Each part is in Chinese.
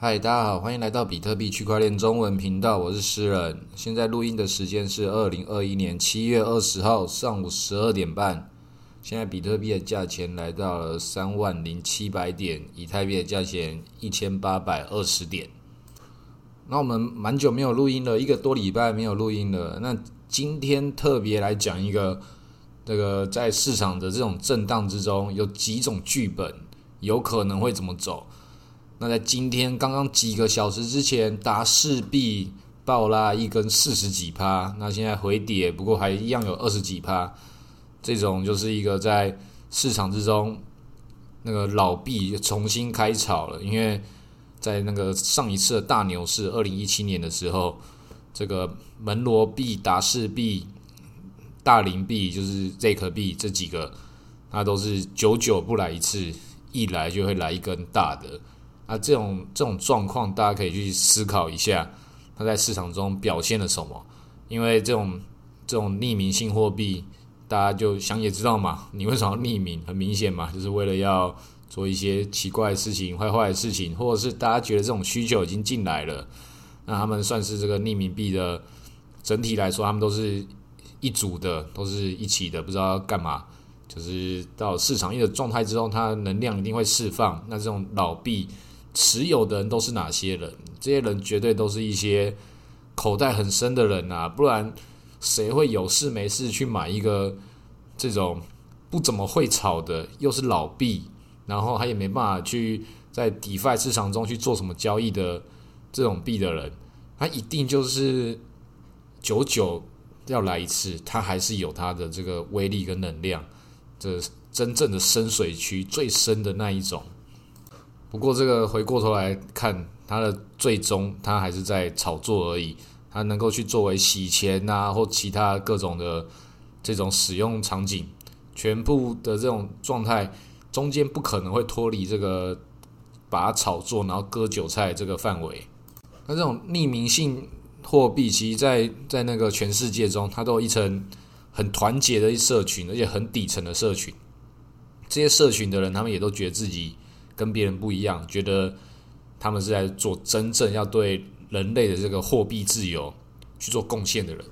嗨，大家好，欢迎来到比特币区块链中文频道，我是诗人。现在录音的时间是二零二一年七月二十号上午十二点半。现在比特币的价钱来到了三万零七百点，以太币的价钱一千八百二十点。那我们蛮久没有录音了，一个多礼拜没有录音了。那今天特别来讲一个，这个在市场的这种震荡之中，有几种剧本有可能会怎么走。那在今天刚刚几个小时之前，达势币爆拉一根四十几趴，那现在回跌，不过还一样有二十几趴。这种就是一个在市场之中，那个老币重新开炒了。因为在那个上一次的大牛市，二零一七年的时候，这个门罗币、达势币、大林币，就是 Z 可币这几个，它都是久久不来一次，一来就会来一根大的。啊，这种这种状况，大家可以去思考一下，它在市场中表现了什么？因为这种这种匿名性货币，大家就想也知道嘛，你为什么要匿名？很明显嘛，就是为了要做一些奇怪的事情、坏坏的事情，或者是大家觉得这种需求已经进来了，那他们算是这个匿名币的整体来说，他们都是一组的，都是一起的，不知道要干嘛。就是到市场一的状态之后，它能量一定会释放。那这种老币。持有的人都是哪些人？这些人绝对都是一些口袋很深的人啊，不然谁会有事没事去买一个这种不怎么会炒的，又是老币，然后他也没办法去在 DeFi 市场中去做什么交易的这种币的人，他一定就是久久要来一次，他还是有他的这个威力跟能量，这真正的深水区最深的那一种。不过，这个回过头来看，它的最终，它还是在炒作而已。它能够去作为洗钱呐，或其他各种的这种使用场景，全部的这种状态，中间不可能会脱离这个把它炒作，然后割韭菜这个范围。那这种匿名性货币，其实，在在那个全世界中，它都有一层很团结的社群，而且很底层的社群。这些社群的人，他们也都觉得自己。跟别人不一样，觉得他们是在做真正要对人类的这个货币自由去做贡献的人。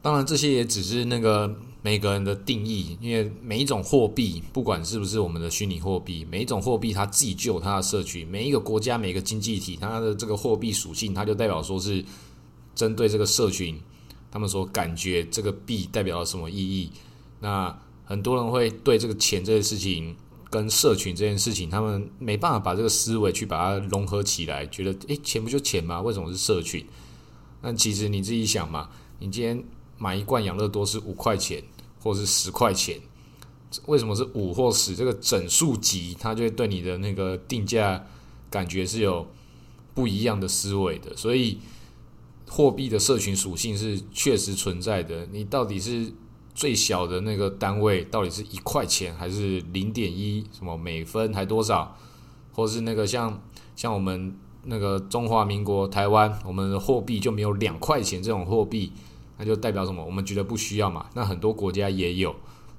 当然，这些也只是那个每个人的定义，因为每一种货币，不管是不是我们的虚拟货币，每一种货币它自己就有它的社群。每一个国家、每个经济体，它的这个货币属性，它就代表说是针对这个社群，他们所感觉这个币代表了什么意义。那很多人会对这个钱这件事情。跟社群这件事情，他们没办法把这个思维去把它融合起来，觉得诶，钱不就钱吗？为什么是社群？那其实你自己想嘛，你今天买一罐养乐多是五块钱，或是十块钱，为什么是五或十？这个整数级，它就会对你的那个定价感觉是有不一样的思维的。所以，货币的社群属性是确实存在的。你到底是？最小的那个单位到底是一块钱还是零点一什么每分还多少，或是那个像像我们那个中华民国台湾，我们的货币就没有两块钱这种货币，那就代表什么？我们觉得不需要嘛。那很多国家也有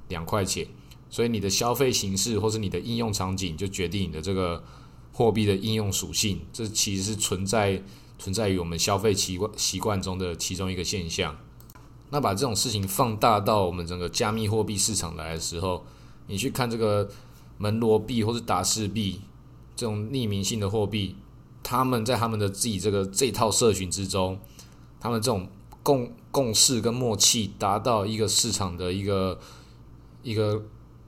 两块钱，所以你的消费形式或是你的应用场景就决定你的这个货币的应用属性。这其实是存在存在于我们消费习惯习惯中的其中一个现象。那把这种事情放大到我们整个加密货币市场来的时候，你去看这个门罗币或是达士币这种匿名性的货币，他们在他们的自己这个这套社群之中，他们这种共共识跟默契达到一个市场的一个一个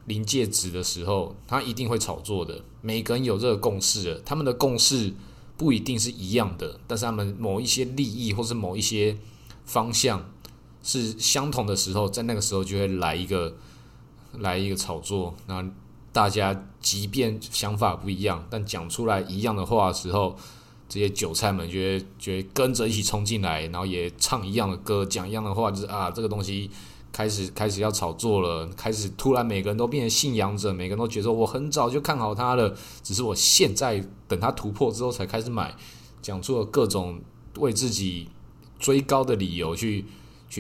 临界值的时候，他一定会炒作的。每个人有这个共识的，他们的共识不一定是一样的，但是他们某一些利益或是某一些方向。是相同的时候，在那个时候就会来一个来一个炒作。那大家即便想法不一样，但讲出来一样的话的时候，这些韭菜们就会就会跟着一起冲进来，然后也唱一样的歌，讲一样的话，就是啊，这个东西开始开始要炒作了，开始突然每个人都变成信仰者，每个人都觉得我很早就看好它了，只是我现在等它突破之后才开始买，讲出了各种为自己追高的理由去。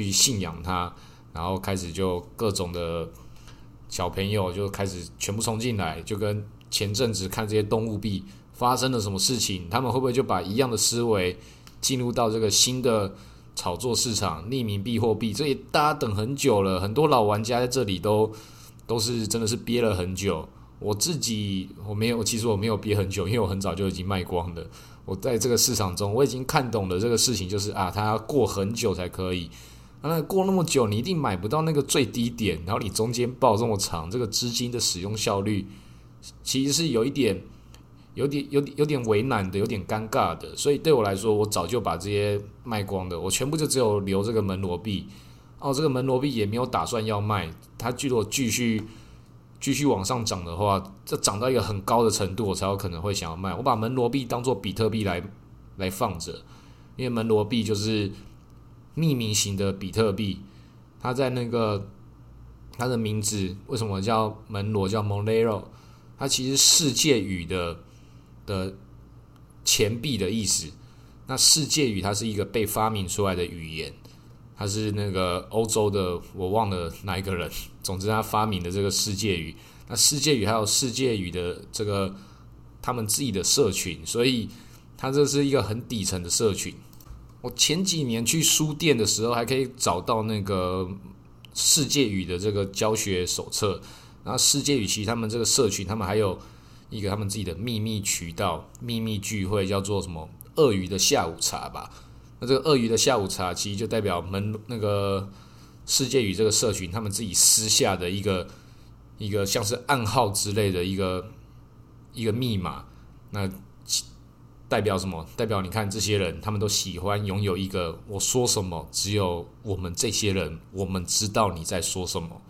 去信仰他，然后开始就各种的小朋友就开始全部冲进来，就跟前阵子看这些动物币发生了什么事情，他们会不会就把一样的思维进入到这个新的炒作市场、匿名币货币？这也大家等很久了，很多老玩家在这里都都是真的是憋了很久。我自己我没有，其实我没有憋很久，因为我很早就已经卖光了。我在这个市场中，我已经看懂了这个事情，就是啊，它要过很久才可以。那过那么久，你一定买不到那个最低点，然后你中间报这么长，这个资金的使用效率其实是有一点、有点、有点、有点为难的，有点尴尬的。所以对我来说，我早就把这些卖光的，我全部就只有留这个门罗币。哦，这个门罗币也没有打算要卖，它如果继续继续往上涨的话，这涨到一个很高的程度，我才有可能会想要卖。我把门罗币当做比特币来来放着，因为门罗币就是。匿名型的比特币，它在那个它的名字为什么叫门罗叫 Monero？它其实世界语的的钱币的意思。那世界语它是一个被发明出来的语言，它是那个欧洲的我忘了哪一个人，总之他发明的这个世界语。那世界语还有世界语的这个他们自己的社群，所以它这是一个很底层的社群。我前几年去书店的时候，还可以找到那个世界语的这个教学手册。然后世界语其实他们这个社群，他们还有一个他们自己的秘密渠道、秘密聚会，叫做什么“鳄鱼的下午茶”吧。那这个“鳄鱼的下午茶”其实就代表门那个世界语这个社群，他们自己私下的一个一个像是暗号之类的一个一个密码。那代表什么？代表你看这些人，他们都喜欢拥有一个我说什么，只有我们这些人，我们知道你在说什么，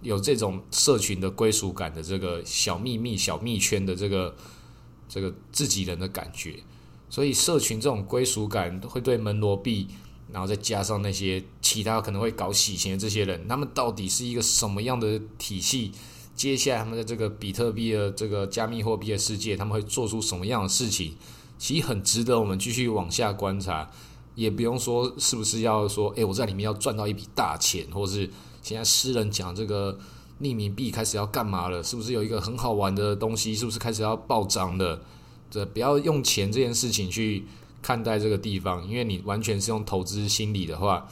有这种社群的归属感的这个小秘密、小密圈的这个这个自己人的感觉。所以，社群这种归属感会对门罗币，然后再加上那些其他可能会搞洗钱的这些人，他们到底是一个什么样的体系？接下来，他们的这个比特币的这个加密货币的世界，他们会做出什么样的事情？其实很值得我们继续往下观察，也不用说是不是要说，诶，我在里面要赚到一笔大钱，或是现在诗人讲这个匿名币开始要干嘛了？是不是有一个很好玩的东西？是不是开始要暴涨了？这不要用钱这件事情去看待这个地方，因为你完全是用投资心理的话，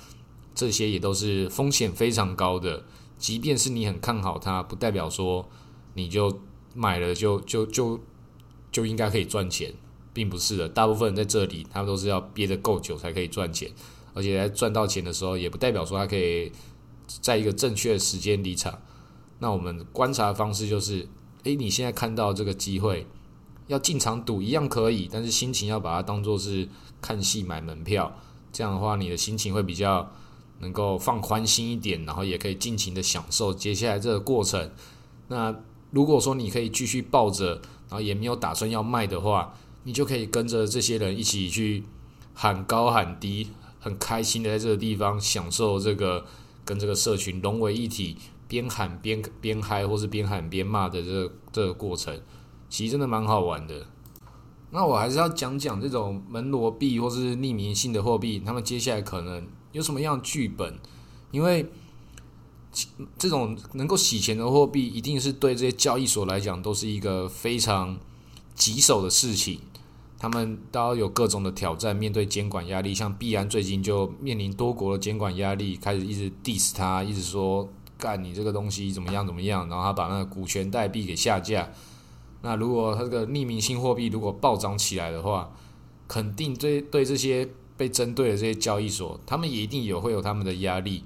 这些也都是风险非常高的。即便是你很看好它，不代表说你就买了就就就就应该可以赚钱。并不是的，大部分人在这里，他们都是要憋得够久才可以赚钱，而且在赚到钱的时候，也不代表说他可以在一个正确的时间离场。那我们观察的方式就是：诶，你现在看到这个机会，要进场赌一样可以，但是心情要把它当做是看戏买门票，这样的话，你的心情会比较能够放宽心一点，然后也可以尽情的享受接下来这个过程。那如果说你可以继续抱着，然后也没有打算要卖的话，你就可以跟着这些人一起去喊高喊低，很开心的在这个地方享受这个跟这个社群融为一体，边喊边边嗨，或是边喊边骂的这这个过程，其实真的蛮好玩的。那我还是要讲讲这种门罗币或是匿名性的货币，他们接下来可能有什么样剧本？因为这种能够洗钱的货币，一定是对这些交易所来讲都是一个非常棘手的事情。他们都有各种的挑战，面对监管压力，像币安最近就面临多国的监管压力，开始一直 diss 他，一直说干你这个东西怎么样怎么样，然后他把那个股权代币给下架。那如果他这个匿名性货币如果暴涨起来的话，肯定对对这些被针对的这些交易所，他们也一定有会有他们的压力。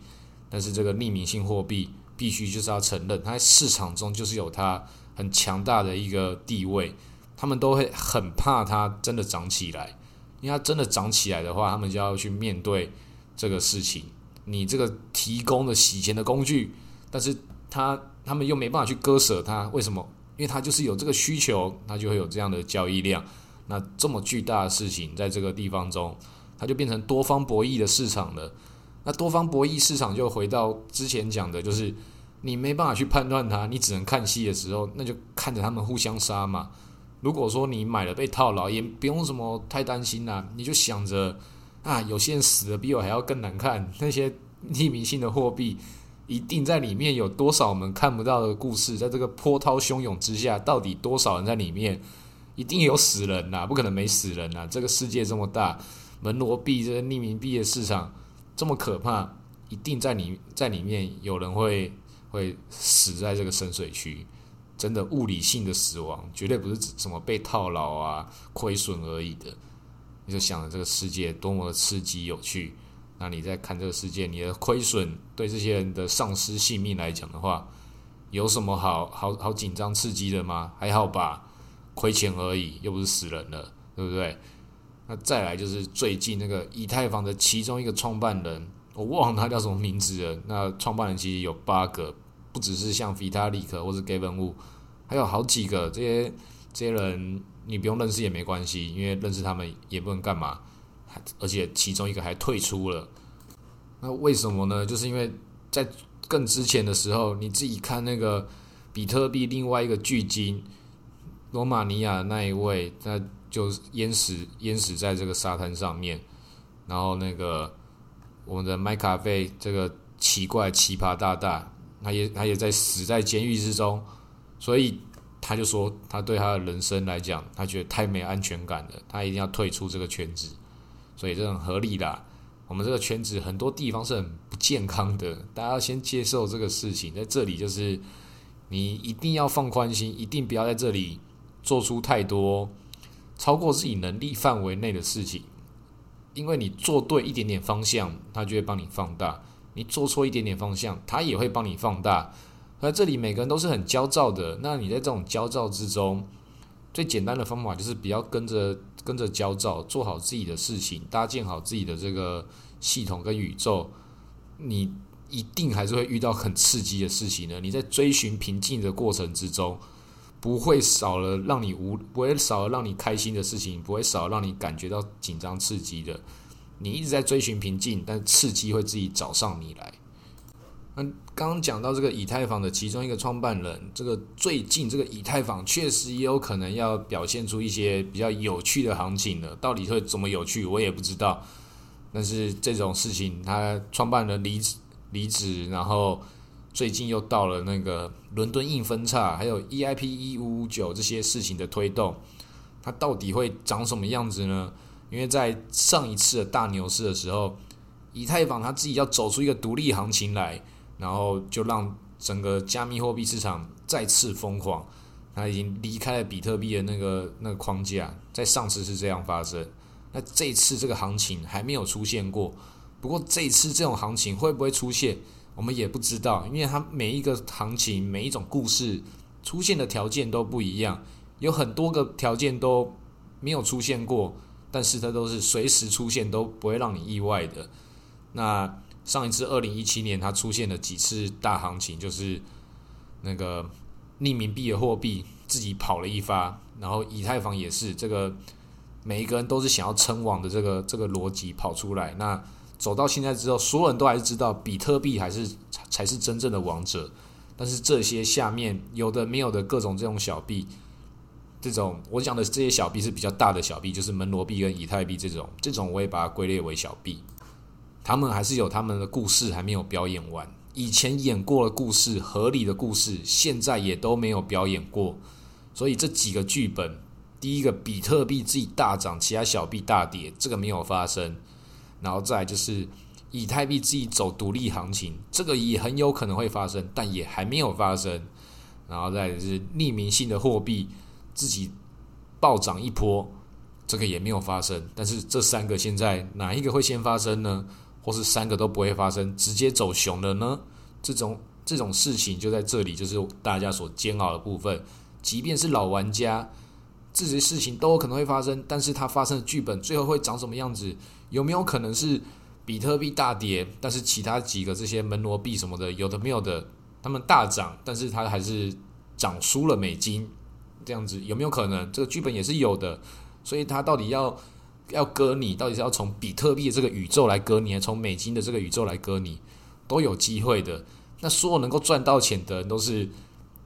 但是这个匿名性货币必须就是要承认，它在市场中就是有它很强大的一个地位。他们都会很怕它真的涨起来，因为它真的涨起来的话，他们就要去面对这个事情。你这个提供的洗钱的工具，但是他他们又没办法去割舍它，为什么？因为它就是有这个需求，它就会有这样的交易量。那这么巨大的事情，在这个地方中，它就变成多方博弈的市场了。那多方博弈市场就回到之前讲的，就是你没办法去判断它，你只能看戏的时候，那就看着他们互相杀嘛。如果说你买了被套牢，也不用什么太担心啦，你就想着啊，有些人死的比我还要更难看。那些匿名性的货币，一定在里面有多少我们看不到的故事，在这个波涛汹涌之下，到底多少人在里面一定有死人呐，不可能没死人呐。这个世界这么大，门罗币这个匿名币的市场这么可怕，一定在里在里面有人会会死在这个深水区。真的物理性的死亡，绝对不是什么被套牢啊、亏损而已的。你就想着这个世界多么的刺激有趣，那你在看这个世界，你的亏损对这些人的丧失性命来讲的话，有什么好好好紧张刺激的吗？还好吧，亏钱而已，又不是死人了，对不对？那再来就是最近那个以太坊的其中一个创办人，我忘了他叫什么名字了。那创办人其实有八个。不只是像 Vitalik 或者 Gavin Wu，还有好几个这些这些人，你不用认识也没关系，因为认识他们也不能干嘛。而且其中一个还退出了，那为什么呢？就是因为在更之前的时候，你自己看那个比特币另外一个巨鲸罗马尼亚那一位，那就淹死淹死在这个沙滩上面，然后那个我们的麦卡费这个奇怪奇葩大大。他也他也在死在监狱之中，所以他就说，他对他的人生来讲，他觉得太没安全感了，他一定要退出这个圈子，所以这很合理的。我们这个圈子很多地方是很不健康的，大家要先接受这个事情。在这里就是你一定要放宽心，一定不要在这里做出太多超过自己能力范围内的事情，因为你做对一点点方向，他就会帮你放大。你做错一点点方向，它也会帮你放大。而这里每个人都是很焦躁的，那你在这种焦躁之中，最简单的方法就是不要跟着跟着焦躁，做好自己的事情，搭建好自己的这个系统跟宇宙。你一定还是会遇到很刺激的事情的。你在追寻平静的过程之中，不会少了让你无，不会少了让你开心的事情，不会少让你感觉到紧张刺激的。你一直在追寻平静，但刺激会自己找上你来。那刚刚讲到这个以太坊的其中一个创办人，这个最近这个以太坊确实也有可能要表现出一些比较有趣的行情了。到底会怎么有趣，我也不知道。但是这种事情，他创办人离职离职，然后最近又到了那个伦敦硬分叉，还有 EIP 一五五九这些事情的推动，它到底会长什么样子呢？因为在上一次的大牛市的时候，以太坊它自己要走出一个独立行情来，然后就让整个加密货币市场再次疯狂。它已经离开了比特币的那个那个框架，在上次是这样发生。那这次这个行情还没有出现过，不过这次这种行情会不会出现，我们也不知道，因为它每一个行情每一种故事出现的条件都不一样，有很多个条件都没有出现过。但是它都是随时出现，都不会让你意外的。那上一次二零一七年，它出现了几次大行情，就是那个匿名币的货币自己跑了一发，然后以太坊也是这个，每一个人都是想要称王的这个这个逻辑跑出来。那走到现在之后，所有人都还是知道比特币还是才是真正的王者。但是这些下面有的没有的各种这种小币。这种我讲的这些小币是比较大的小币，就是门罗币跟以太币这种，这种我也把它归类为小币。他们还是有他们的故事还没有表演完，以前演过的故事、合理的故事，现在也都没有表演过。所以这几个剧本，第一个比特币自己大涨，其他小币大跌，这个没有发生。然后再就是以太币自己走独立行情，这个也很有可能会发生，但也还没有发生。然后再是匿名性的货币。自己暴涨一波，这个也没有发生。但是这三个现在哪一个会先发生呢？或是三个都不会发生，直接走熊了呢？这种这种事情就在这里，就是大家所煎熬的部分。即便是老玩家，这些事情都有可能会发生。但是它发生的剧本最后会长什么样子？有没有可能是比特币大跌，但是其他几个这些门罗币什么的，有的没有的，他们大涨，但是它还是涨输了美金？这样子有没有可能？这个剧本也是有的，所以他到底要要割你，到底是要从比特币的这个宇宙来割你，还从美金的这个宇宙来割你，都有机会的。那所有能够赚到钱的人，都是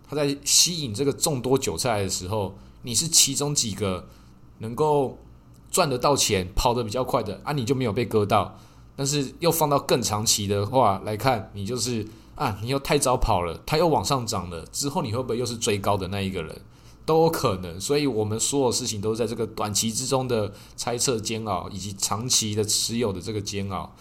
他在吸引这个众多韭菜的时候，你是其中几个能够赚得到钱、跑得比较快的啊，你就没有被割到。但是又放到更长期的话来看，你就是啊，你又太早跑了，它又往上涨了，之后你会不会又是追高的那一个人？都有可能。所以，我们所有事情都是在这个短期之中的猜测煎熬，以及长期的持有的这个煎熬。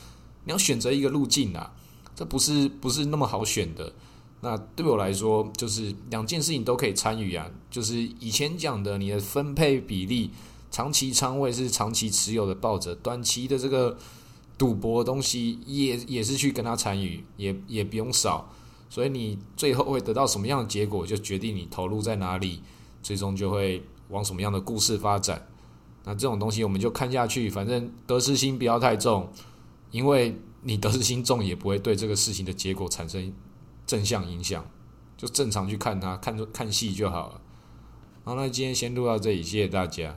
你要选择一个路径啊，这不是不是那么好选的。那对我来说，就是两件事情都可以参与啊。就是以前讲的，你的分配比例，长期仓位是长期持有的抱着，短期的这个赌博的东西也也是去跟他参与，也也不用少。所以你最后会得到什么样的结果，就决定你投入在哪里，最终就会往什么样的故事发展。那这种东西我们就看下去，反正得失心不要太重，因为你得失心重也不会对这个事情的结果产生。正向影响，就正常去看它，看看戏就好了。好，那今天先录到这里，谢谢大家。